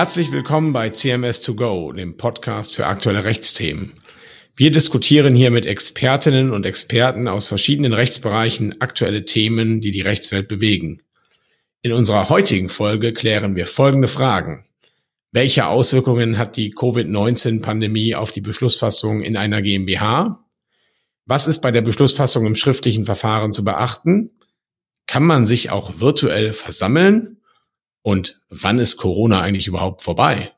Herzlich willkommen bei CMS2Go, dem Podcast für aktuelle Rechtsthemen. Wir diskutieren hier mit Expertinnen und Experten aus verschiedenen Rechtsbereichen aktuelle Themen, die die Rechtswelt bewegen. In unserer heutigen Folge klären wir folgende Fragen. Welche Auswirkungen hat die Covid-19-Pandemie auf die Beschlussfassung in einer GmbH? Was ist bei der Beschlussfassung im schriftlichen Verfahren zu beachten? Kann man sich auch virtuell versammeln? Und wann ist Corona eigentlich überhaupt vorbei?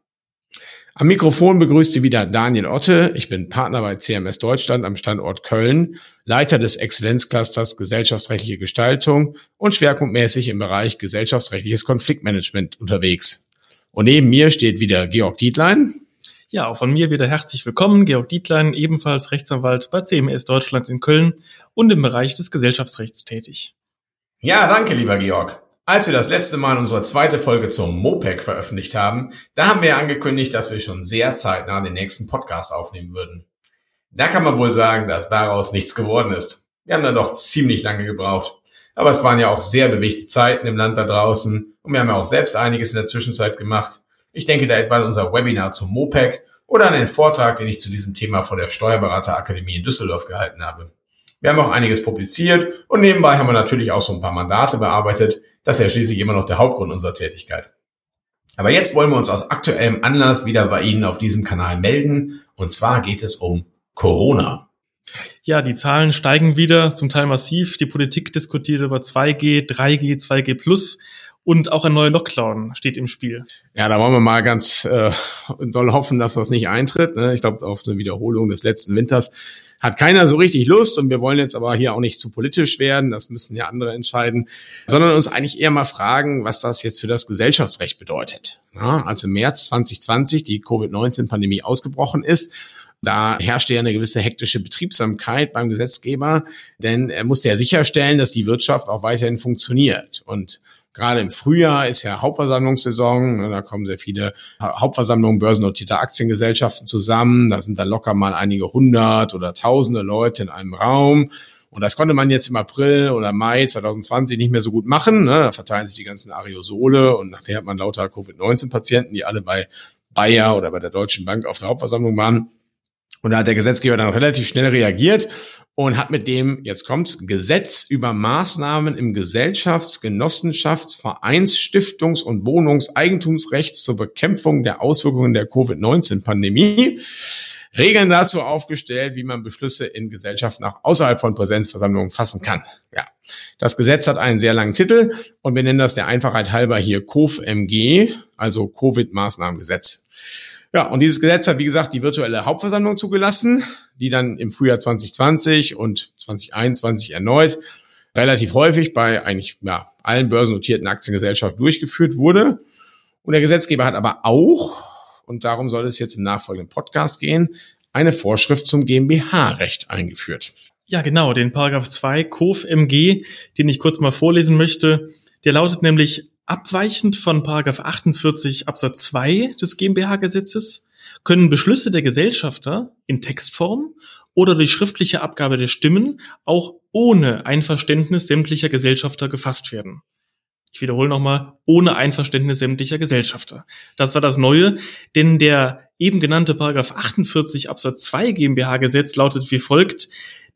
Am Mikrofon begrüßt Sie wieder Daniel Otte. Ich bin Partner bei CMS Deutschland am Standort Köln, Leiter des Exzellenzclusters Gesellschaftsrechtliche Gestaltung und schwerpunktmäßig im Bereich gesellschaftsrechtliches Konfliktmanagement unterwegs. Und neben mir steht wieder Georg Dietlein. Ja, auch von mir wieder herzlich willkommen. Georg Dietlein, ebenfalls Rechtsanwalt bei CMS Deutschland in Köln und im Bereich des Gesellschaftsrechts tätig. Ja, danke, lieber Georg. Als wir das letzte Mal unsere zweite Folge zum MOPEC veröffentlicht haben, da haben wir ja angekündigt, dass wir schon sehr zeitnah den nächsten Podcast aufnehmen würden. Da kann man wohl sagen, dass daraus nichts geworden ist. Wir haben dann doch ziemlich lange gebraucht. Aber es waren ja auch sehr bewegte Zeiten im Land da draußen und wir haben ja auch selbst einiges in der Zwischenzeit gemacht. Ich denke da etwa an unser Webinar zum MOPEC oder an den Vortrag, den ich zu diesem Thema vor der Steuerberaterakademie in Düsseldorf gehalten habe. Wir haben auch einiges publiziert und nebenbei haben wir natürlich auch so ein paar Mandate bearbeitet. Das ist ja schließlich immer noch der Hauptgrund unserer Tätigkeit. Aber jetzt wollen wir uns aus aktuellem Anlass wieder bei Ihnen auf diesem Kanal melden. Und zwar geht es um Corona. Ja, die Zahlen steigen wieder, zum Teil massiv. Die Politik diskutiert über 2G, 3G, 2G plus und auch ein neuer Lockdown steht im Spiel. Ja, da wollen wir mal ganz äh, doll hoffen, dass das nicht eintritt. Ne? Ich glaube, auf eine Wiederholung des letzten Winters hat keiner so richtig Lust und wir wollen jetzt aber hier auch nicht zu politisch werden, das müssen ja andere entscheiden, sondern uns eigentlich eher mal fragen, was das jetzt für das Gesellschaftsrecht bedeutet. Ja, als im März 2020 die Covid-19-Pandemie ausgebrochen ist, da herrschte ja eine gewisse hektische Betriebsamkeit beim Gesetzgeber, denn er musste ja sicherstellen, dass die Wirtschaft auch weiterhin funktioniert. Und Gerade im Frühjahr ist ja Hauptversammlungssaison. Ne, da kommen sehr viele Hauptversammlungen börsennotierter Aktiengesellschaften zusammen. Da sind da locker mal einige hundert oder tausende Leute in einem Raum. Und das konnte man jetzt im April oder Mai 2020 nicht mehr so gut machen. Ne? Da verteilen sich die ganzen Aerosole und nachher hat man lauter Covid-19-Patienten, die alle bei Bayer oder bei der Deutschen Bank auf der Hauptversammlung waren. Und da hat der Gesetzgeber dann relativ schnell reagiert und hat mit dem, jetzt kommt's, Gesetz über Maßnahmen im Gesellschafts-, Genossenschafts-, Vereins-, Stiftungs- und Wohnungseigentumsrechts zur Bekämpfung der Auswirkungen der Covid-19-Pandemie Regeln dazu aufgestellt, wie man Beschlüsse in Gesellschaften auch außerhalb von Präsenzversammlungen fassen kann. Ja, das Gesetz hat einen sehr langen Titel und wir nennen das der Einfachheit halber hier COV-MG, also Covid-Maßnahmengesetz. Ja, und dieses Gesetz hat, wie gesagt, die virtuelle Hauptversammlung zugelassen, die dann im Frühjahr 2020 und 2021 erneut relativ häufig bei eigentlich ja, allen börsennotierten Aktiengesellschaften durchgeführt wurde. Und der Gesetzgeber hat aber auch, und darum soll es jetzt im nachfolgenden Podcast gehen, eine Vorschrift zum GmbH-Recht eingeführt. Ja, genau, den Paragraph 2 KOF MG, den ich kurz mal vorlesen möchte. Der lautet nämlich, Abweichend von 48 Absatz 2 des GmbH-Gesetzes können Beschlüsse der Gesellschafter in Textform oder durch schriftliche Abgabe der Stimmen auch ohne Einverständnis sämtlicher Gesellschafter gefasst werden. Ich wiederhole nochmal, ohne Einverständnis sämtlicher Gesellschafter. Das war das Neue, denn der eben genannte Paragraph 48 Absatz 2 GmbH-Gesetz lautet wie folgt,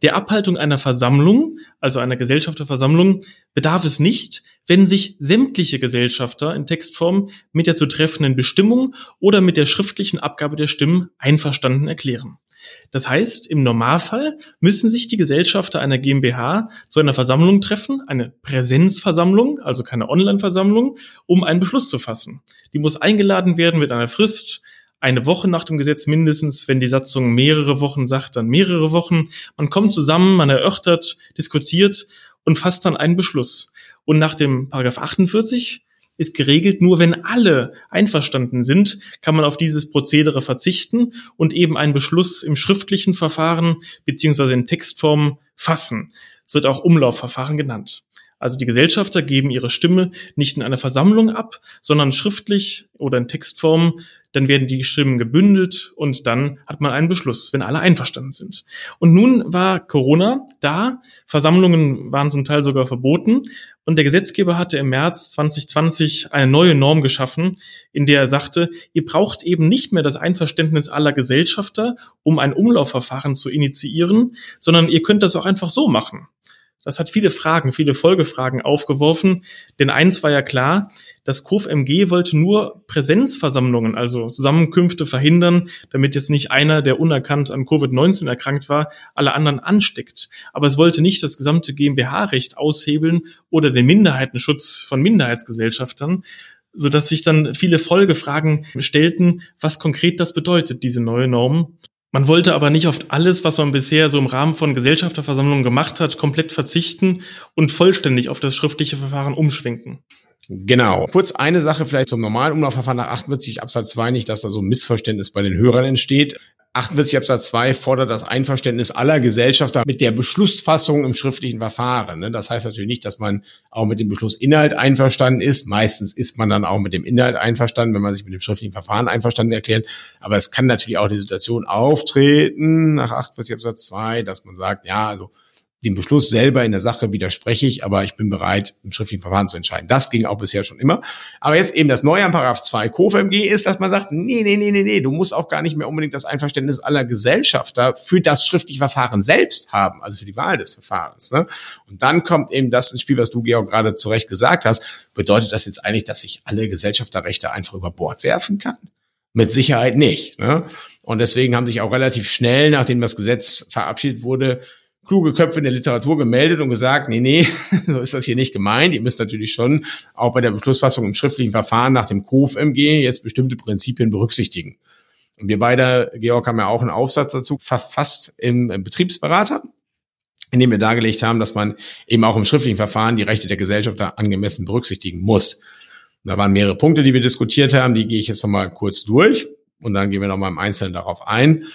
der Abhaltung einer Versammlung, also einer Gesellschafterversammlung, bedarf es nicht, wenn sich sämtliche Gesellschafter in Textform mit der zu treffenden Bestimmung oder mit der schriftlichen Abgabe der Stimmen einverstanden erklären. Das heißt, im Normalfall müssen sich die Gesellschafter einer GmbH zu einer Versammlung treffen, eine Präsenzversammlung, also keine Online-Versammlung, um einen Beschluss zu fassen. Die muss eingeladen werden mit einer Frist, eine Woche nach dem Gesetz mindestens, wenn die Satzung mehrere Wochen sagt, dann mehrere Wochen. Man kommt zusammen, man erörtert, diskutiert und fasst dann einen Beschluss. Und nach dem Paragraph 48 ist geregelt, nur wenn alle einverstanden sind, kann man auf dieses Prozedere verzichten und eben einen Beschluss im schriftlichen Verfahren beziehungsweise in Textform fassen. Es wird auch Umlaufverfahren genannt. Also die Gesellschafter geben ihre Stimme nicht in einer Versammlung ab, sondern schriftlich oder in Textform. Dann werden die Stimmen gebündelt und dann hat man einen Beschluss, wenn alle einverstanden sind. Und nun war Corona da. Versammlungen waren zum Teil sogar verboten. Und der Gesetzgeber hatte im März 2020 eine neue Norm geschaffen, in der er sagte, ihr braucht eben nicht mehr das Einverständnis aller Gesellschafter, um ein Umlaufverfahren zu initiieren, sondern ihr könnt das auch einfach so machen. Das hat viele Fragen, viele Folgefragen aufgeworfen. Denn eins war ja klar, das KOFMG wollte nur Präsenzversammlungen, also Zusammenkünfte verhindern, damit jetzt nicht einer, der unerkannt an Covid-19 erkrankt war, alle anderen ansteckt. Aber es wollte nicht das gesamte GmbH-Recht aushebeln oder den Minderheitenschutz von Minderheitsgesellschaftern, so dass sich dann viele Folgefragen stellten, was konkret das bedeutet, diese neue Norm. Man wollte aber nicht auf alles, was man bisher so im Rahmen von Gesellschafterversammlungen gemacht hat, komplett verzichten und vollständig auf das schriftliche Verfahren umschwenken. Genau. Kurz eine Sache vielleicht zum normalen Umlaufverfahren nach 48 Absatz 2 nicht, dass da so ein Missverständnis bei den Hörern entsteht. 48 Absatz 2 fordert das Einverständnis aller Gesellschafter mit der Beschlussfassung im schriftlichen Verfahren. Ne? Das heißt natürlich nicht, dass man auch mit dem Beschlussinhalt einverstanden ist. Meistens ist man dann auch mit dem Inhalt einverstanden, wenn man sich mit dem schriftlichen Verfahren einverstanden erklärt. Aber es kann natürlich auch die Situation auftreten nach 48 Absatz 2, dass man sagt, ja, also dem Beschluss selber in der Sache widerspreche ich, aber ich bin bereit, im schriftlichen Verfahren zu entscheiden. Das ging auch bisher schon immer. Aber jetzt eben das Neue an Paragraph 2 KOFMG ist, dass man sagt, nee, nee, nee, nee, nee, du musst auch gar nicht mehr unbedingt das Einverständnis aller Gesellschafter für das schriftliche Verfahren selbst haben, also für die Wahl des Verfahrens. Ne? Und dann kommt eben das ins Spiel, was du, Georg, gerade zu Recht gesagt hast. Bedeutet das jetzt eigentlich, dass ich alle Gesellschafterrechte einfach über Bord werfen kann? Mit Sicherheit nicht. Ne? Und deswegen haben sich auch relativ schnell, nachdem das Gesetz verabschiedet wurde, kluge Köpfe in der Literatur gemeldet und gesagt, nee, nee, so ist das hier nicht gemeint. Ihr müsst natürlich schon auch bei der Beschlussfassung im schriftlichen Verfahren nach dem KOF-MG jetzt bestimmte Prinzipien berücksichtigen. Und wir beide, Georg, haben ja auch einen Aufsatz dazu verfasst im Betriebsberater, in dem wir dargelegt haben, dass man eben auch im schriftlichen Verfahren die Rechte der Gesellschaft da angemessen berücksichtigen muss. Da waren mehrere Punkte, die wir diskutiert haben, die gehe ich jetzt nochmal kurz durch und dann gehen wir nochmal im Einzelnen darauf ein.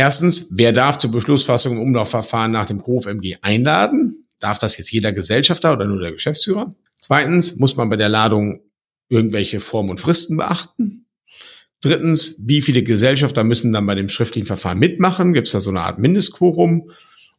Erstens, wer darf zur Beschlussfassung im Umlaufverfahren nach dem KOF-MG einladen? Darf das jetzt jeder Gesellschafter oder nur der Geschäftsführer? Zweitens, muss man bei der Ladung irgendwelche Formen und Fristen beachten? Drittens, wie viele Gesellschafter müssen dann bei dem schriftlichen Verfahren mitmachen? Gibt es da so eine Art Mindestquorum?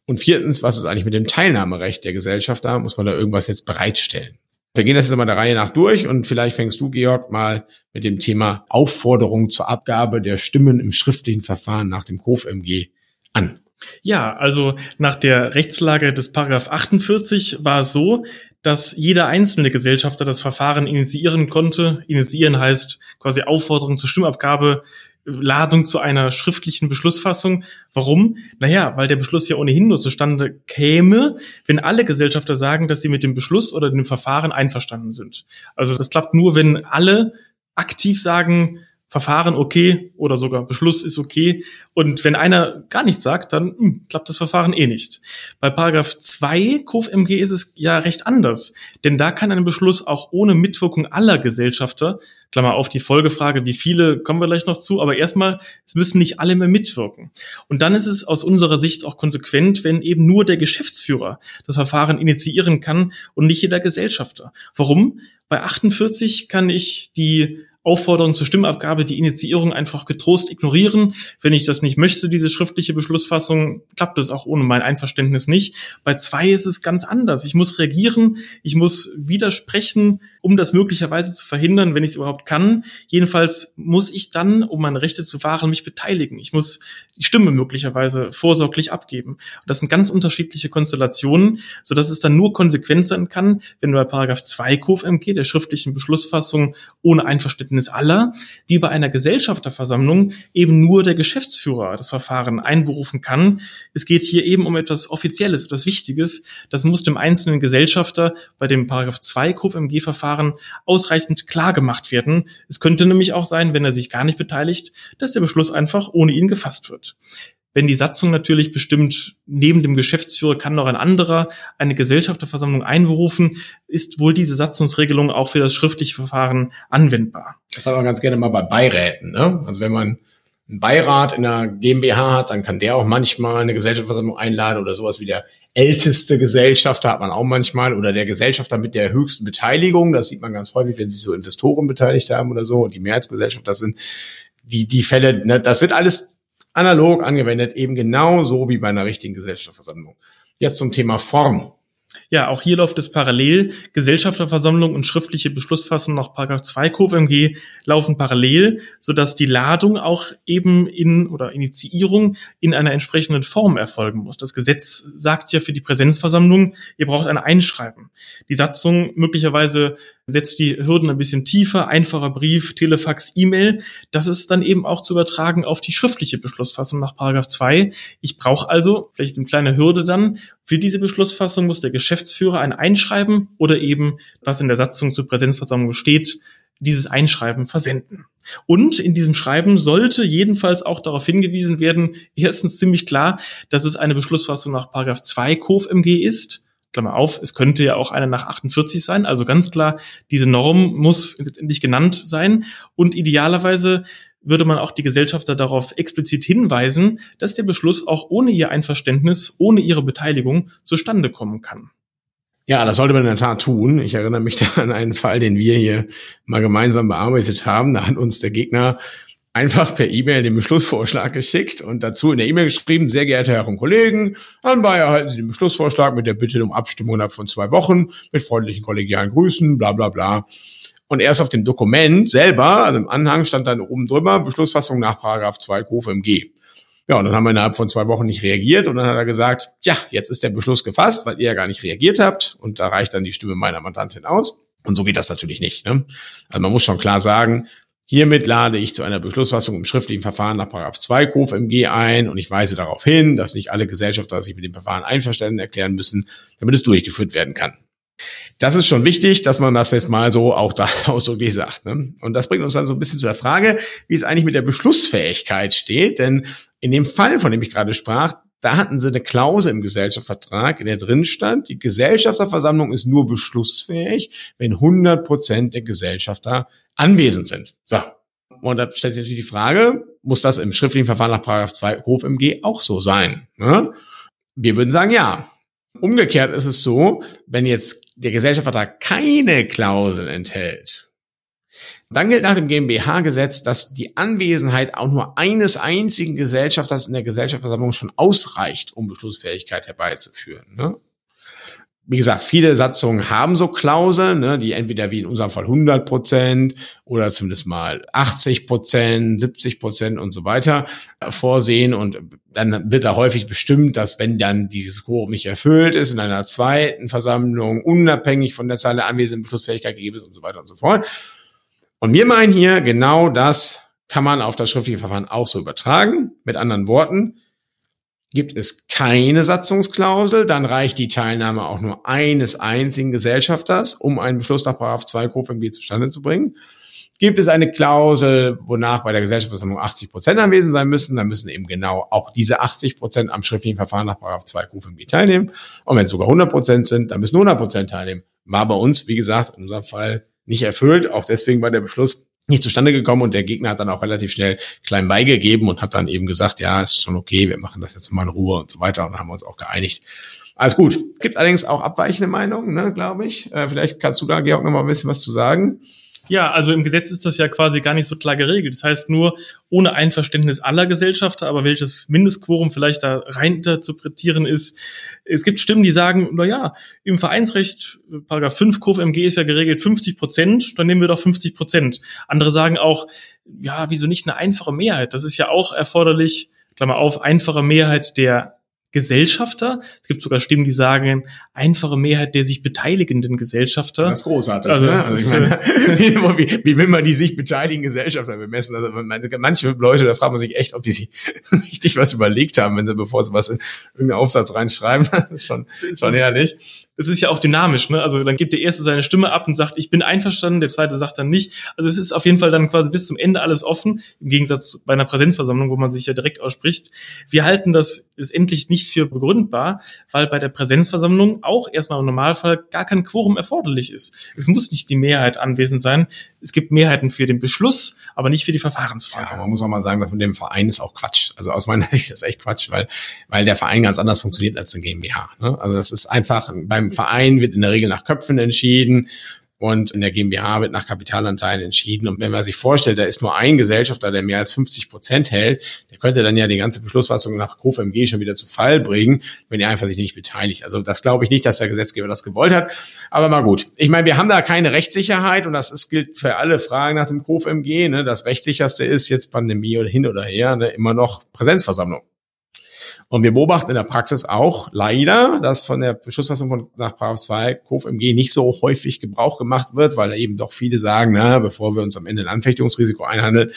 Und viertens, was ist eigentlich mit dem Teilnahmerecht der Gesellschafter? Muss man da irgendwas jetzt bereitstellen? Wir gehen das jetzt mal der Reihe nach durch und vielleicht fängst du, Georg, mal mit dem Thema Aufforderung zur Abgabe der Stimmen im schriftlichen Verfahren nach dem KOF-MG an. Ja, also nach der Rechtslage des Paragraph 48 war es so, dass jeder einzelne Gesellschafter das Verfahren initiieren konnte. Initiieren heißt quasi Aufforderung zur Stimmabgabe Ladung zu einer schriftlichen Beschlussfassung. Warum? Naja, weil der Beschluss ja ohnehin nur zustande käme, wenn alle Gesellschafter sagen, dass sie mit dem Beschluss oder dem Verfahren einverstanden sind. Also das klappt nur, wenn alle aktiv sagen, Verfahren okay oder sogar Beschluss ist okay. Und wenn einer gar nichts sagt, dann hm, klappt das Verfahren eh nicht. Bei Paragraph 2 KOFMG ist es ja recht anders. Denn da kann ein Beschluss auch ohne Mitwirkung aller Gesellschafter, Klammer auf die Folgefrage, wie viele kommen wir gleich noch zu, aber erstmal, es müssen nicht alle mehr mitwirken. Und dann ist es aus unserer Sicht auch konsequent, wenn eben nur der Geschäftsführer das Verfahren initiieren kann und nicht jeder Gesellschafter. Warum? Bei 48 kann ich die Aufforderung zur Stimmabgabe, die Initiierung einfach getrost ignorieren. Wenn ich das nicht möchte, diese schriftliche Beschlussfassung, klappt es auch ohne mein Einverständnis nicht. Bei zwei ist es ganz anders. Ich muss reagieren, ich muss widersprechen, um das möglicherweise zu verhindern, wenn ich es überhaupt kann. Jedenfalls muss ich dann, um meine Rechte zu wahren, mich beteiligen. Ich muss die Stimme möglicherweise vorsorglich abgeben. Und das sind ganz unterschiedliche Konstellationen, sodass es dann nur konsequent sein kann, wenn bei Paragraph 2 KOFMG, der schriftlichen Beschlussfassung, ohne Einverständnis Verständnis aller, wie bei einer Gesellschafterversammlung eben nur der Geschäftsführer das Verfahren einberufen kann. Es geht hier eben um etwas Offizielles, etwas Wichtiges. Das muss dem einzelnen Gesellschafter bei dem Paragraph 2 KFMG-Verfahren ausreichend klar gemacht werden. Es könnte nämlich auch sein, wenn er sich gar nicht beteiligt, dass der Beschluss einfach ohne ihn gefasst wird. Wenn die Satzung natürlich bestimmt, neben dem Geschäftsführer kann noch ein anderer eine Gesellschafterversammlung einberufen, ist wohl diese Satzungsregelung auch für das schriftliche Verfahren anwendbar. Das haben wir ganz gerne mal bei Beiräten. Ne? Also wenn man einen Beirat in einer GmbH hat, dann kann der auch manchmal eine Gesellschaftsversammlung einladen oder sowas wie der älteste Gesellschafter hat man auch manchmal oder der Gesellschafter mit der höchsten Beteiligung. Das sieht man ganz häufig, wenn sich so Investoren beteiligt haben oder so und die Mehrheitsgesellschafter sind. Die, die Fälle, ne, das wird alles analog angewendet, eben genauso wie bei einer richtigen Gesellschafterversammlung. Jetzt zum Thema Form. Ja, auch hier läuft es parallel. Gesellschafterversammlung und schriftliche Beschlussfassung nach 2 KOFMG laufen parallel, sodass die Ladung auch eben in oder Initiierung in einer entsprechenden Form erfolgen muss. Das Gesetz sagt ja für die Präsenzversammlung, ihr braucht ein Einschreiben. Die Satzung möglicherweise setzt die Hürden ein bisschen tiefer, einfacher Brief, Telefax, E-Mail. Das ist dann eben auch zu übertragen auf die schriftliche Beschlussfassung nach 2. Ich brauche also, vielleicht eine kleine Hürde dann, für diese Beschlussfassung muss der Geschäftsführer ein Einschreiben oder eben, was in der Satzung zur Präsenzversammlung steht, dieses Einschreiben versenden. Und in diesem Schreiben sollte jedenfalls auch darauf hingewiesen werden, erstens ziemlich klar, dass es eine Beschlussfassung nach 2 KOFMG ist. Klammer auf, es könnte ja auch eine nach 48 sein. Also ganz klar, diese Norm muss letztendlich genannt sein. Und idealerweise würde man auch die Gesellschafter darauf explizit hinweisen, dass der Beschluss auch ohne ihr Einverständnis, ohne ihre Beteiligung zustande kommen kann. Ja, das sollte man in der Tat tun. Ich erinnere mich da an einen Fall, den wir hier mal gemeinsam bearbeitet haben. Da hat uns der Gegner einfach per E-Mail den Beschlussvorschlag geschickt und dazu in der E-Mail geschrieben, sehr geehrte Herren Kollegen, anbei erhalten Sie den Beschlussvorschlag mit der Bitte um Abstimmung innerhalb von zwei Wochen mit freundlichen kollegialen Grüßen, bla bla bla. Und erst auf dem Dokument selber, also im Anhang stand dann oben drüber, Beschlussfassung nach Paragraph 2 KOFMG. Ja, und dann haben wir innerhalb von zwei Wochen nicht reagiert und dann hat er gesagt, ja, jetzt ist der Beschluss gefasst, weil ihr ja gar nicht reagiert habt und da reicht dann die Stimme meiner Mandantin aus. Und so geht das natürlich nicht. Ne? Also man muss schon klar sagen, Hiermit lade ich zu einer Beschlussfassung im schriftlichen Verfahren nach 2 KOFMG ein und ich weise darauf hin, dass nicht alle Gesellschafter sich mit dem Verfahren einverstanden erklären müssen, damit es durchgeführt werden kann. Das ist schon wichtig, dass man das jetzt mal so auch da ausdrücklich sagt. Ne? Und das bringt uns dann so ein bisschen zu der Frage, wie es eigentlich mit der Beschlussfähigkeit steht. Denn in dem Fall, von dem ich gerade sprach, da hatten sie eine Klausel im Gesellschaftsvertrag, in der drin stand, die Gesellschafterversammlung ist nur beschlussfähig, wenn 100 Prozent der Gesellschafter anwesend sind. So. Und da stellt sich natürlich die Frage, muss das im schriftlichen Verfahren nach 2 Hof MG auch so sein? Ne? Wir würden sagen, ja. Umgekehrt ist es so, wenn jetzt der Gesellschaftsvertrag keine Klausel enthält, dann gilt nach dem GmbH-Gesetz, dass die Anwesenheit auch nur eines einzigen Gesellschafters in der Gesellschaftsversammlung schon ausreicht, um Beschlussfähigkeit herbeizuführen. Ne? Wie gesagt, viele Satzungen haben so Klauseln, ne, die entweder wie in unserem Fall 100 Prozent oder zumindest mal 80 Prozent, 70 Prozent und so weiter äh, vorsehen. Und dann wird da häufig bestimmt, dass wenn dann dieses Quorum nicht erfüllt ist, in einer zweiten Versammlung unabhängig von der Zahl der anwesenden Beschlussfähigkeit gegeben ist und so weiter und so fort. Und wir meinen hier, genau das kann man auf das schriftliche Verfahren auch so übertragen. Mit anderen Worten, gibt es keine Satzungsklausel, dann reicht die Teilnahme auch nur eines einzigen Gesellschafters, um einen Beschluss nach 2 KOFMG zustande zu bringen. Gibt es eine Klausel, wonach bei der Gesellschaftsversammlung 80 Prozent anwesend sein müssen, dann müssen eben genau auch diese 80 Prozent am schriftlichen Verfahren nach 2 KOFMG teilnehmen. Und wenn es sogar 100 Prozent sind, dann müssen 100 Prozent teilnehmen. War bei uns, wie gesagt, in unserem Fall nicht erfüllt. Auch deswegen war der Beschluss nicht zustande gekommen und der Gegner hat dann auch relativ schnell klein beigegeben und hat dann eben gesagt, ja, ist schon okay, wir machen das jetzt mal in Ruhe und so weiter und haben uns auch geeinigt. Alles gut. Es gibt allerdings auch abweichende Meinungen, ne, glaube ich. Äh, vielleicht kannst du da, Georg, noch mal ein bisschen was zu sagen. Ja, also im Gesetz ist das ja quasi gar nicht so klar geregelt. Das heißt nur ohne Einverständnis aller Gesellschafter, aber welches Mindestquorum vielleicht da rein interpretieren ist. Es gibt Stimmen, die sagen, na ja, im Vereinsrecht, Paragraph 5 KFMG ist ja geregelt 50 Prozent, dann nehmen wir doch 50 Prozent. Andere sagen auch, ja, wieso nicht eine einfache Mehrheit? Das ist ja auch erforderlich, Klammer auf, einfache Mehrheit der Gesellschafter. Es gibt sogar Stimmen, die sagen, einfache Mehrheit der sich beteiligenden Gesellschafter. Das ist großartig. Also, ne? also ich meine, wie, wie will man die sich beteiligen Gesellschafter bemessen? Also manche Leute, da fragt man sich echt, ob die sich richtig was überlegt haben, wenn sie, bevor sie was in irgendeinen Aufsatz reinschreiben. Das ist schon, schon ehrlich es ist ja auch dynamisch, ne? Also dann gibt der erste seine Stimme ab und sagt, ich bin einverstanden, der zweite sagt dann nicht. Also es ist auf jeden Fall dann quasi bis zum Ende alles offen, im Gegensatz bei einer Präsenzversammlung, wo man sich ja direkt ausspricht. Wir halten das letztendlich nicht für begründbar, weil bei der Präsenzversammlung auch erstmal im Normalfall gar kein Quorum erforderlich ist. Es muss nicht die Mehrheit anwesend sein. Es gibt Mehrheiten für den Beschluss, aber nicht für die Verfahrensfrage. Ja, man muss auch mal sagen, dass mit dem Verein ist auch Quatsch. Also aus meiner Sicht ist das echt Quatsch, weil, weil der Verein ganz anders funktioniert als eine GmbH. Ne? Also das ist einfach, beim Verein wird in der Regel nach Köpfen entschieden und in der GmbH wird nach Kapitalanteilen entschieden. Und wenn man sich vorstellt, da ist nur ein Gesellschafter, der mehr als 50 Prozent hält, der könnte dann ja die ganze Beschlussfassung nach KOFMG schon wieder zu Fall bringen, wenn er einfach sich nicht beteiligt. Also das glaube ich nicht, dass der Gesetzgeber das gewollt hat. Aber mal gut. Ich meine, wir haben da keine Rechtssicherheit und das ist, gilt für alle Fragen nach dem KOFMG. Ne? Das rechtssicherste ist jetzt Pandemie oder hin oder her, ne? immer noch Präsenzversammlung. Und wir beobachten in der Praxis auch leider, dass von der Beschlussfassung von nach 2 KOFMG nicht so häufig Gebrauch gemacht wird, weil da eben doch viele sagen, na, bevor wir uns am Ende ein Anfechtungsrisiko einhandeln,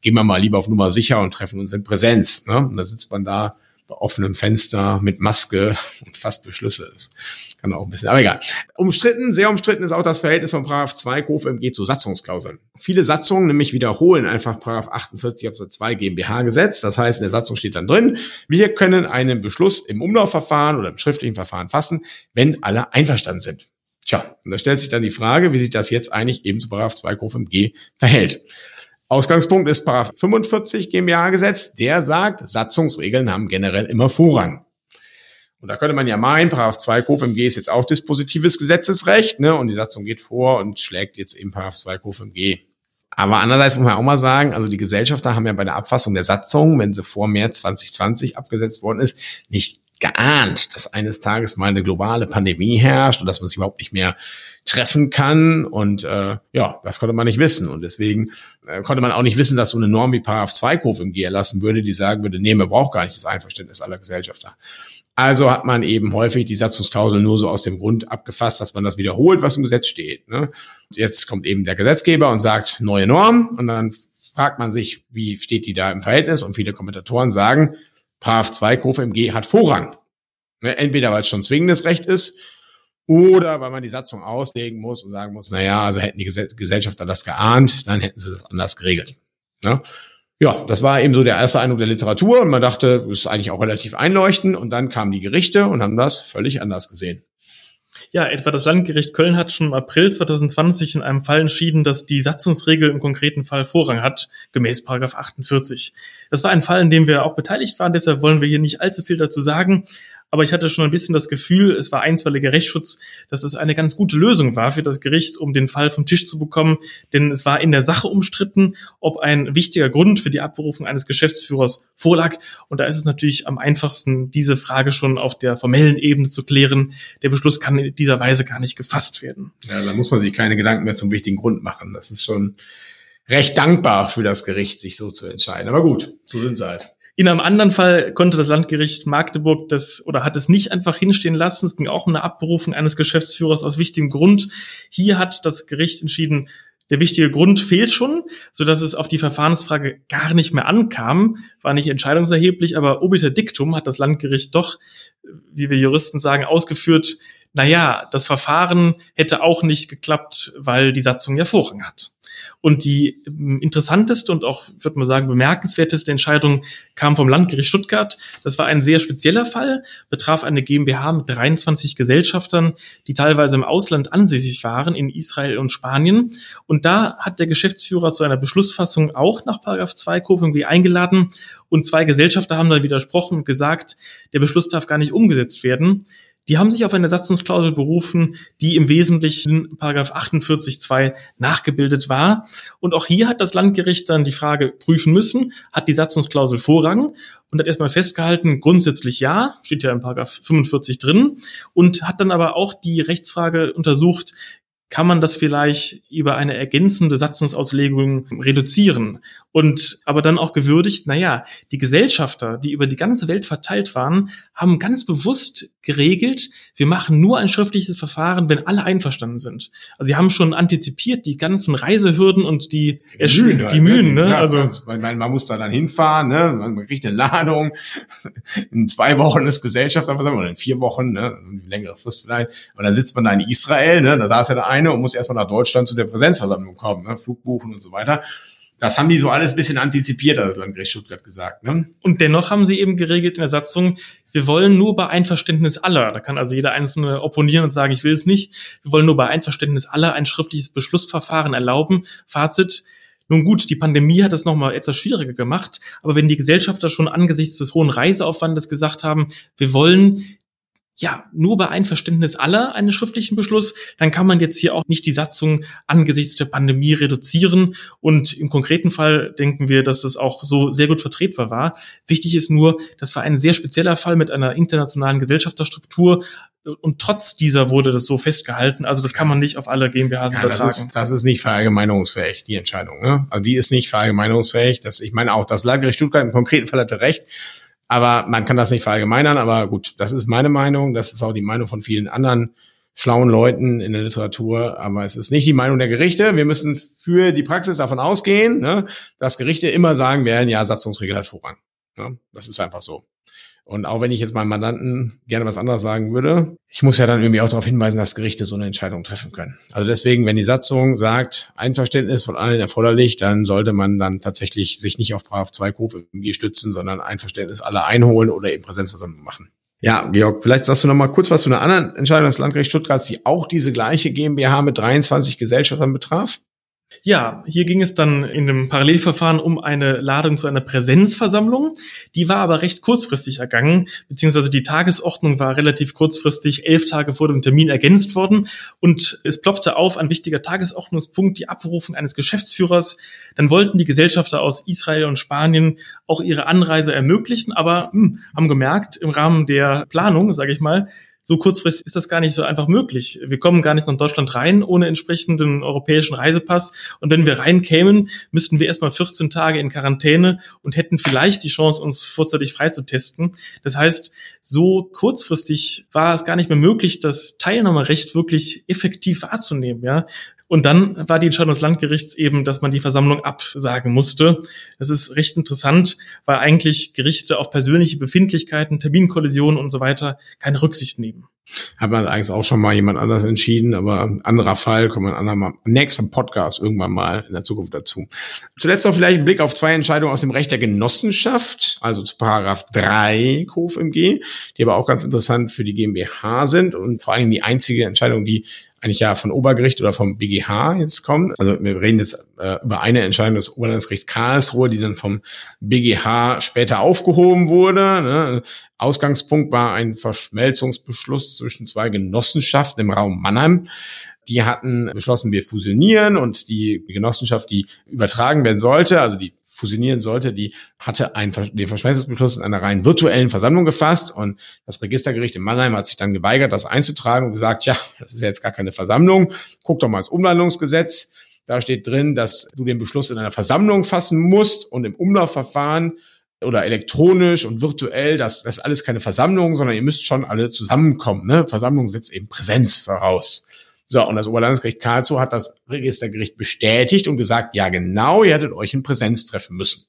gehen wir mal lieber auf Nummer sicher und treffen uns in Präsenz. Ne? Und da sitzt man da offenem Fenster mit Maske und fast Beschlüsse ist. Kann auch ein bisschen, aber egal. Umstritten, sehr umstritten ist auch das Verhältnis von Paragraph 2 KOFMG zu Satzungsklauseln. Viele Satzungen nämlich wiederholen einfach Paragraph 48 Absatz 2 GmbH-Gesetz. Das heißt, in der Satzung steht dann drin, wir können einen Beschluss im Umlaufverfahren oder im schriftlichen Verfahren fassen, wenn alle einverstanden sind. Tja, und da stellt sich dann die Frage, wie sich das jetzt eigentlich eben zu Paragraph 2 KOFMG verhält. Ausgangspunkt ist Paragraph 45 GmbH-Gesetz, der sagt, Satzungsregeln haben generell immer Vorrang. Und da könnte man ja meinen, Paragraph 2 KOFMG ist jetzt auch dispositives Gesetzesrecht, ne? Und die Satzung geht vor und schlägt jetzt eben Paragraph 2 KOFMG. Aber andererseits muss man auch mal sagen, also die Gesellschafter haben ja bei der Abfassung der Satzung, wenn sie vor März 2020 abgesetzt worden ist, nicht geahnt, dass eines Tages mal eine globale Pandemie herrscht und dass man sich überhaupt nicht mehr treffen kann. Und äh, ja, das konnte man nicht wissen. Und deswegen konnte man auch nicht wissen, dass so eine Norm wie Paragraph 2 KOFMG erlassen würde, die sagen würde, nee, man braucht gar nicht das Einverständnis aller Gesellschafter. Also hat man eben häufig die Satzungsklausel nur so aus dem Grund abgefasst, dass man das wiederholt, was im Gesetz steht. Ne? Jetzt kommt eben der Gesetzgeber und sagt neue Norm und dann fragt man sich, wie steht die da im Verhältnis? Und viele Kommentatoren sagen, Paragraph 2 KOFMG hat Vorrang. Ne? Entweder weil es schon zwingendes Recht ist oder weil man die Satzung auslegen muss und sagen muss, na ja, also hätten die Gesellschafter das geahnt, dann hätten sie das anders geregelt. Ne? ja, das war eben so der erste Eindruck der Literatur und man dachte, das ist eigentlich auch relativ einleuchtend und dann kamen die Gerichte und haben das völlig anders gesehen. Ja, etwa das Landgericht Köln hat schon im April 2020 in einem Fall entschieden, dass die Satzungsregel im konkreten Fall Vorrang hat, gemäß Paragraph 48. Das war ein Fall, in dem wir auch beteiligt waren, deshalb wollen wir hier nicht allzu viel dazu sagen aber ich hatte schon ein bisschen das Gefühl, es war einstweiliger Rechtsschutz, dass es eine ganz gute Lösung war für das Gericht, um den Fall vom Tisch zu bekommen, denn es war in der Sache umstritten, ob ein wichtiger Grund für die Abberufung eines Geschäftsführers vorlag. Und da ist es natürlich am einfachsten, diese Frage schon auf der formellen Ebene zu klären. Der Beschluss kann in dieser Weise gar nicht gefasst werden. Ja, da muss man sich keine Gedanken mehr zum wichtigen Grund machen. Das ist schon recht dankbar für das Gericht, sich so zu entscheiden. Aber gut, so sind sie halt. In einem anderen Fall konnte das Landgericht Magdeburg das oder hat es nicht einfach hinstehen lassen. Es ging auch um eine Abberufung eines Geschäftsführers aus wichtigem Grund. Hier hat das Gericht entschieden, der wichtige Grund fehlt schon, so dass es auf die Verfahrensfrage gar nicht mehr ankam, war nicht entscheidungserheblich, aber obiter dictum hat das Landgericht doch, wie wir Juristen sagen, ausgeführt, naja, das Verfahren hätte auch nicht geklappt, weil die Satzung ja Vorrang hat. Und die ähm, interessanteste und auch, würde man sagen, bemerkenswerteste Entscheidung kam vom Landgericht Stuttgart. Das war ein sehr spezieller Fall, betraf eine GmbH mit 23 Gesellschaftern, die teilweise im Ausland ansässig waren, in Israel und Spanien. Und da hat der Geschäftsführer zu einer Beschlussfassung auch nach Paragraph 2 KVMG eingeladen und zwei Gesellschafter haben dann widersprochen und gesagt, der Beschluss darf gar nicht umgesetzt werden. Die haben sich auf eine Satzungsklausel berufen, die im Wesentlichen Paragraph 48.2 nachgebildet war. Und auch hier hat das Landgericht dann die Frage prüfen müssen, hat die Satzungsklausel Vorrang und hat erstmal festgehalten, grundsätzlich ja, steht ja in Paragraph 45 drin und hat dann aber auch die Rechtsfrage untersucht, kann man das vielleicht über eine ergänzende Satzungsauslegung reduzieren und aber dann auch gewürdigt, naja, die Gesellschafter, die über die ganze Welt verteilt waren, haben ganz bewusst geregelt, wir machen nur ein schriftliches Verfahren, wenn alle einverstanden sind. Also sie haben schon antizipiert die ganzen Reisehürden und die, die Mühen, die Mühen ne? Ja, also man, man, muss da dann hinfahren, ne? man kriegt eine Ladung, in zwei Wochen ist Gesellschafterversammlung oder in vier Wochen, ne? längere Frist vielleicht, und dann sitzt man da in Israel, ne? da saß ja der eine und muss erstmal nach Deutschland zu der Präsenzversammlung kommen, ne? Flug und so weiter. Das haben die so alles bisschen antizipiert, hat das Landgericht Stuttgart gesagt. Ne? Und dennoch haben sie eben geregelt in der Satzung, wir wollen nur bei Einverständnis aller, da kann also jeder Einzelne opponieren und sagen, ich will es nicht, wir wollen nur bei Einverständnis aller ein schriftliches Beschlussverfahren erlauben. Fazit, nun gut, die Pandemie hat es nochmal etwas schwieriger gemacht, aber wenn die Gesellschafter schon angesichts des hohen Reiseaufwandes gesagt haben, wir wollen ja, nur bei Einverständnis aller einen schriftlichen Beschluss, dann kann man jetzt hier auch nicht die Satzung angesichts der Pandemie reduzieren. Und im konkreten Fall denken wir, dass das auch so sehr gut vertretbar war. Wichtig ist nur, das war ein sehr spezieller Fall mit einer internationalen Gesellschafterstruktur. Und trotz dieser wurde das so festgehalten. Also das kann man nicht auf alle GmbHs ja, übertragen. Das ist, das ist nicht verallgemeinerungsfähig, die Entscheidung. Ne? Also die ist nicht verallgemeinerungsfähig. Das, ich meine auch, das Landgericht Stuttgart im konkreten Fall hatte recht. Aber man kann das nicht verallgemeinern. Aber gut, das ist meine Meinung. Das ist auch die Meinung von vielen anderen schlauen Leuten in der Literatur. Aber es ist nicht die Meinung der Gerichte. Wir müssen für die Praxis davon ausgehen, ne, dass Gerichte immer sagen werden, ja, Satzungsregel hat Vorrang. Ja, das ist einfach so. Und auch wenn ich jetzt meinem Mandanten gerne was anderes sagen würde, ich muss ja dann irgendwie auch darauf hinweisen, dass Gerichte so eine Entscheidung treffen können. Also deswegen, wenn die Satzung sagt, Einverständnis von allen erforderlich, dann sollte man dann tatsächlich sich nicht auf Paragraph 2 KOFMG stützen, sondern Einverständnis aller einholen oder eben Präsenzversammlung machen. Ja, Georg, vielleicht sagst du noch mal kurz was zu einer anderen Entscheidung des Landgerichts Stuttgart, die auch diese gleiche GmbH mit 23 Gesellschaftern betraf. Ja, hier ging es dann in dem Parallelverfahren um eine Ladung zu einer Präsenzversammlung. Die war aber recht kurzfristig ergangen, beziehungsweise die Tagesordnung war relativ kurzfristig, elf Tage vor dem Termin ergänzt worden. Und es ploppte auf ein wichtiger Tagesordnungspunkt, die Abrufung eines Geschäftsführers. Dann wollten die Gesellschafter aus Israel und Spanien auch ihre Anreise ermöglichen, aber hm, haben gemerkt, im Rahmen der Planung, sage ich mal, so kurzfristig ist das gar nicht so einfach möglich. Wir kommen gar nicht nach Deutschland rein ohne entsprechenden europäischen Reisepass. Und wenn wir reinkämen, müssten wir erstmal 14 Tage in Quarantäne und hätten vielleicht die Chance, uns vorzeitig freizutesten. Das heißt, so kurzfristig war es gar nicht mehr möglich, das Teilnahmerecht wirklich effektiv wahrzunehmen. Ja, und dann war die Entscheidung des Landgerichts eben, dass man die Versammlung absagen musste. Das ist recht interessant, weil eigentlich Gerichte auf persönliche Befindlichkeiten, Terminkollisionen und so weiter keine Rücksicht nehmen. Hat man eigentlich auch schon mal jemand anders entschieden, aber anderer Fall, kommen wir ein Mal, nächsten Podcast irgendwann mal in der Zukunft dazu. Zuletzt noch vielleicht ein Blick auf zwei Entscheidungen aus dem Recht der Genossenschaft, also zu Paragraph 3 KOFMG, die aber auch ganz interessant für die GmbH sind und vor allem die einzige Entscheidung, die eigentlich ja von Obergericht oder vom BGH jetzt kommt. Also wir reden jetzt äh, über eine Entscheidung des Oberlandesgericht Karlsruhe, die dann vom BGH später aufgehoben wurde. Ne? Ausgangspunkt war ein Verschmelzungsbeschluss zwischen zwei Genossenschaften im Raum Mannheim. Die hatten beschlossen, wir fusionieren und die Genossenschaft, die übertragen werden sollte, also die fusionieren sollte, die hatte einen, den Verschmelzungsbeschluss in einer rein virtuellen Versammlung gefasst und das Registergericht in Mannheim hat sich dann geweigert, das einzutragen und gesagt, ja, das ist ja jetzt gar keine Versammlung, guck doch mal ins Umwandlungsgesetz. Da steht drin, dass du den Beschluss in einer Versammlung fassen musst und im Umlaufverfahren oder elektronisch und virtuell, das, das ist alles keine Versammlung, sondern ihr müsst schon alle zusammenkommen. Ne? Versammlung setzt eben Präsenz voraus. So, und das Oberlandesgericht Karlsruhe hat das Registergericht bestätigt und gesagt, ja genau, ihr hättet euch in Präsenz treffen müssen.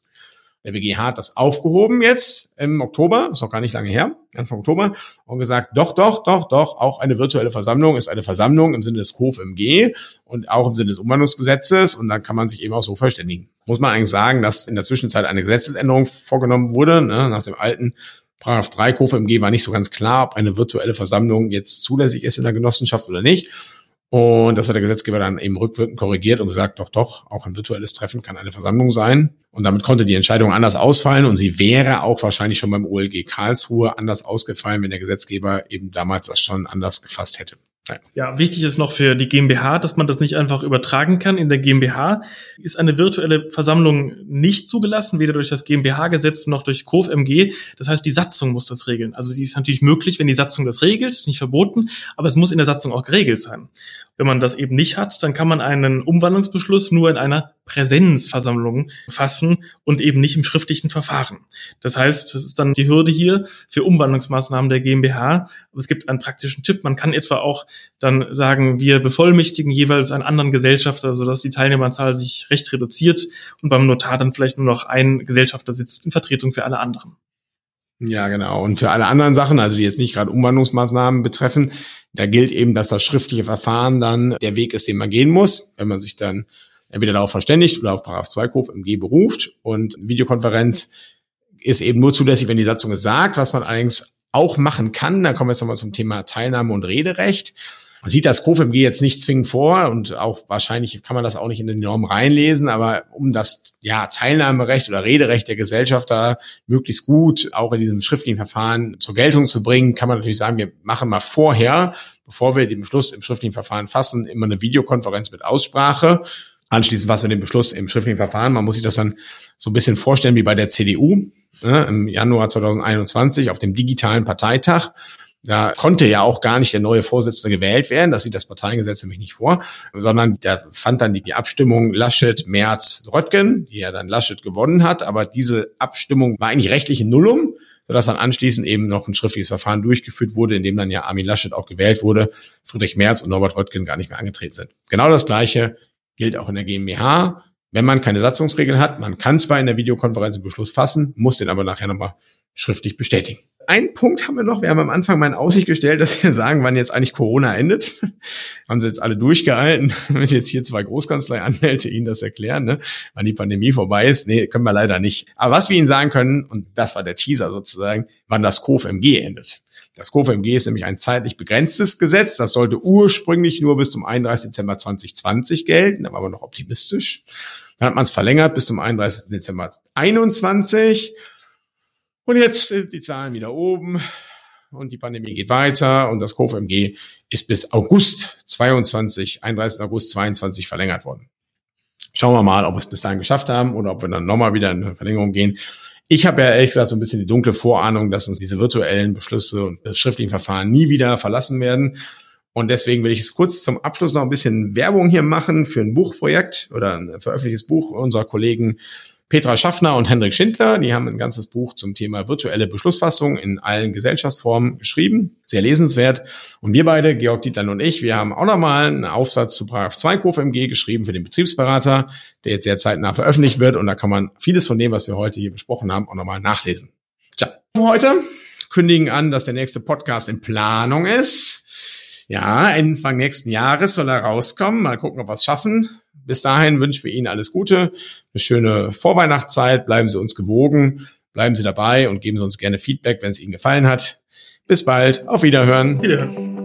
Der BGH hat das aufgehoben jetzt im Oktober, ist noch gar nicht lange her, Anfang Oktober, und gesagt, doch, doch, doch, doch, auch eine virtuelle Versammlung ist eine Versammlung im Sinne des KOFMG und auch im Sinne des Umwandlungsgesetzes und dann kann man sich eben auch so verständigen. Muss man eigentlich sagen, dass in der Zwischenzeit eine Gesetzesänderung vorgenommen wurde, ne, nach dem alten Paragraph 3 KOFMG war nicht so ganz klar, ob eine virtuelle Versammlung jetzt zulässig ist in der Genossenschaft oder nicht. Und das hat der Gesetzgeber dann eben rückwirkend korrigiert und gesagt, doch, doch, auch ein virtuelles Treffen kann eine Versammlung sein. Und damit konnte die Entscheidung anders ausfallen und sie wäre auch wahrscheinlich schon beim OLG Karlsruhe anders ausgefallen, wenn der Gesetzgeber eben damals das schon anders gefasst hätte. Ja, wichtig ist noch für die GmbH, dass man das nicht einfach übertragen kann. In der GmbH ist eine virtuelle Versammlung nicht zugelassen, weder durch das GmbH-Gesetz noch durch KOFMG. Das heißt, die Satzung muss das regeln. Also sie ist natürlich möglich, wenn die Satzung das regelt, ist nicht verboten, aber es muss in der Satzung auch geregelt sein. Wenn man das eben nicht hat, dann kann man einen Umwandlungsbeschluss nur in einer Präsenzversammlung fassen und eben nicht im schriftlichen Verfahren. Das heißt, das ist dann die Hürde hier für Umwandlungsmaßnahmen der GmbH. Aber es gibt einen praktischen Tipp. Man kann etwa auch dann sagen, wir bevollmächtigen jeweils einen anderen Gesellschafter, sodass die Teilnehmerzahl sich recht reduziert und beim Notar dann vielleicht nur noch ein Gesellschafter sitzt in Vertretung für alle anderen. Ja, genau. Und für alle anderen Sachen, also die jetzt nicht gerade Umwandlungsmaßnahmen betreffen, da gilt eben, dass das schriftliche Verfahren dann der Weg ist, den man gehen muss, wenn man sich dann entweder darauf verständigt oder auf Paragraph 2 KOFMG beruft. Und Videokonferenz ist eben nur zulässig, wenn die Satzung es sagt. Was man allerdings auch machen kann. Da kommen wir jetzt nochmal zum Thema Teilnahme und Rederecht. Man sieht das KOFMG jetzt nicht zwingend vor und auch wahrscheinlich kann man das auch nicht in den Normen reinlesen, aber um das ja, Teilnahmerecht oder Rederecht der Gesellschaft da möglichst gut auch in diesem schriftlichen Verfahren zur Geltung zu bringen, kann man natürlich sagen, wir machen mal vorher, bevor wir den Beschluss im schriftlichen Verfahren fassen, immer eine Videokonferenz mit Aussprache. Anschließend was wir den Beschluss im schriftlichen Verfahren. Man muss sich das dann so ein bisschen vorstellen wie bei der CDU ne, im Januar 2021 auf dem digitalen Parteitag da konnte ja auch gar nicht der neue Vorsitzende gewählt werden. Das sieht das Parteiengesetz nämlich nicht vor, sondern da fand dann die Abstimmung Laschet, Merz, Röttgen, die ja dann Laschet gewonnen hat. Aber diese Abstimmung war eigentlich rechtlich in Nullum, sodass dann anschließend eben noch ein schriftliches Verfahren durchgeführt wurde, in dem dann ja Armin Laschet auch gewählt wurde, Friedrich Merz und Norbert Röttgen gar nicht mehr angetreten sind. Genau das Gleiche gilt auch in der GmbH. Wenn man keine Satzungsregel hat, man kann zwar in der Videokonferenz einen Beschluss fassen, muss den aber nachher nochmal schriftlich bestätigen. Ein Punkt haben wir noch. Wir haben am Anfang mal in Aussicht gestellt, dass wir sagen, wann jetzt eigentlich Corona endet. haben sie jetzt alle durchgehalten. Wenn jetzt hier zwei Großkanzlei-Anwälte Ihnen das erklären, ne? wann die Pandemie vorbei ist. Nee, können wir leider nicht. Aber was wir Ihnen sagen können, und das war der Teaser sozusagen, wann das KOFMG endet. Das KOFMG ist nämlich ein zeitlich begrenztes Gesetz. Das sollte ursprünglich nur bis zum 31. Dezember 2020 gelten. Da waren wir noch optimistisch. Dann hat man es verlängert bis zum 31. Dezember 2021. Und jetzt sind die Zahlen wieder oben und die Pandemie geht weiter und das KOFMG ist bis August 22, 31. August 22 verlängert worden. Schauen wir mal, ob wir es bis dahin geschafft haben oder ob wir dann nochmal wieder in eine Verlängerung gehen. Ich habe ja ehrlich gesagt so ein bisschen die dunkle Vorahnung, dass uns diese virtuellen Beschlüsse und schriftlichen Verfahren nie wieder verlassen werden. Und deswegen will ich es kurz zum Abschluss noch ein bisschen Werbung hier machen für ein Buchprojekt oder ein veröffentlichtes Buch unserer Kollegen Petra Schaffner und Hendrik Schindler, die haben ein ganzes Buch zum Thema virtuelle Beschlussfassung in allen Gesellschaftsformen geschrieben. Sehr lesenswert. Und wir beide, Georg Dietland und ich, wir haben auch nochmal einen Aufsatz zu Paragraph 2 KOFMG geschrieben für den Betriebsberater, der jetzt sehr zeitnah veröffentlicht wird. Und da kann man vieles von dem, was wir heute hier besprochen haben, auch nochmal nachlesen. Tja, heute kündigen an, dass der nächste Podcast in Planung ist. Ja, Anfang nächsten Jahres soll er rauskommen. Mal gucken, ob wir es schaffen. Bis dahin wünschen wir Ihnen alles Gute, eine schöne Vorweihnachtszeit, bleiben Sie uns gewogen, bleiben Sie dabei und geben Sie uns gerne Feedback, wenn es Ihnen gefallen hat. Bis bald, auf Wiederhören. Wiederhören.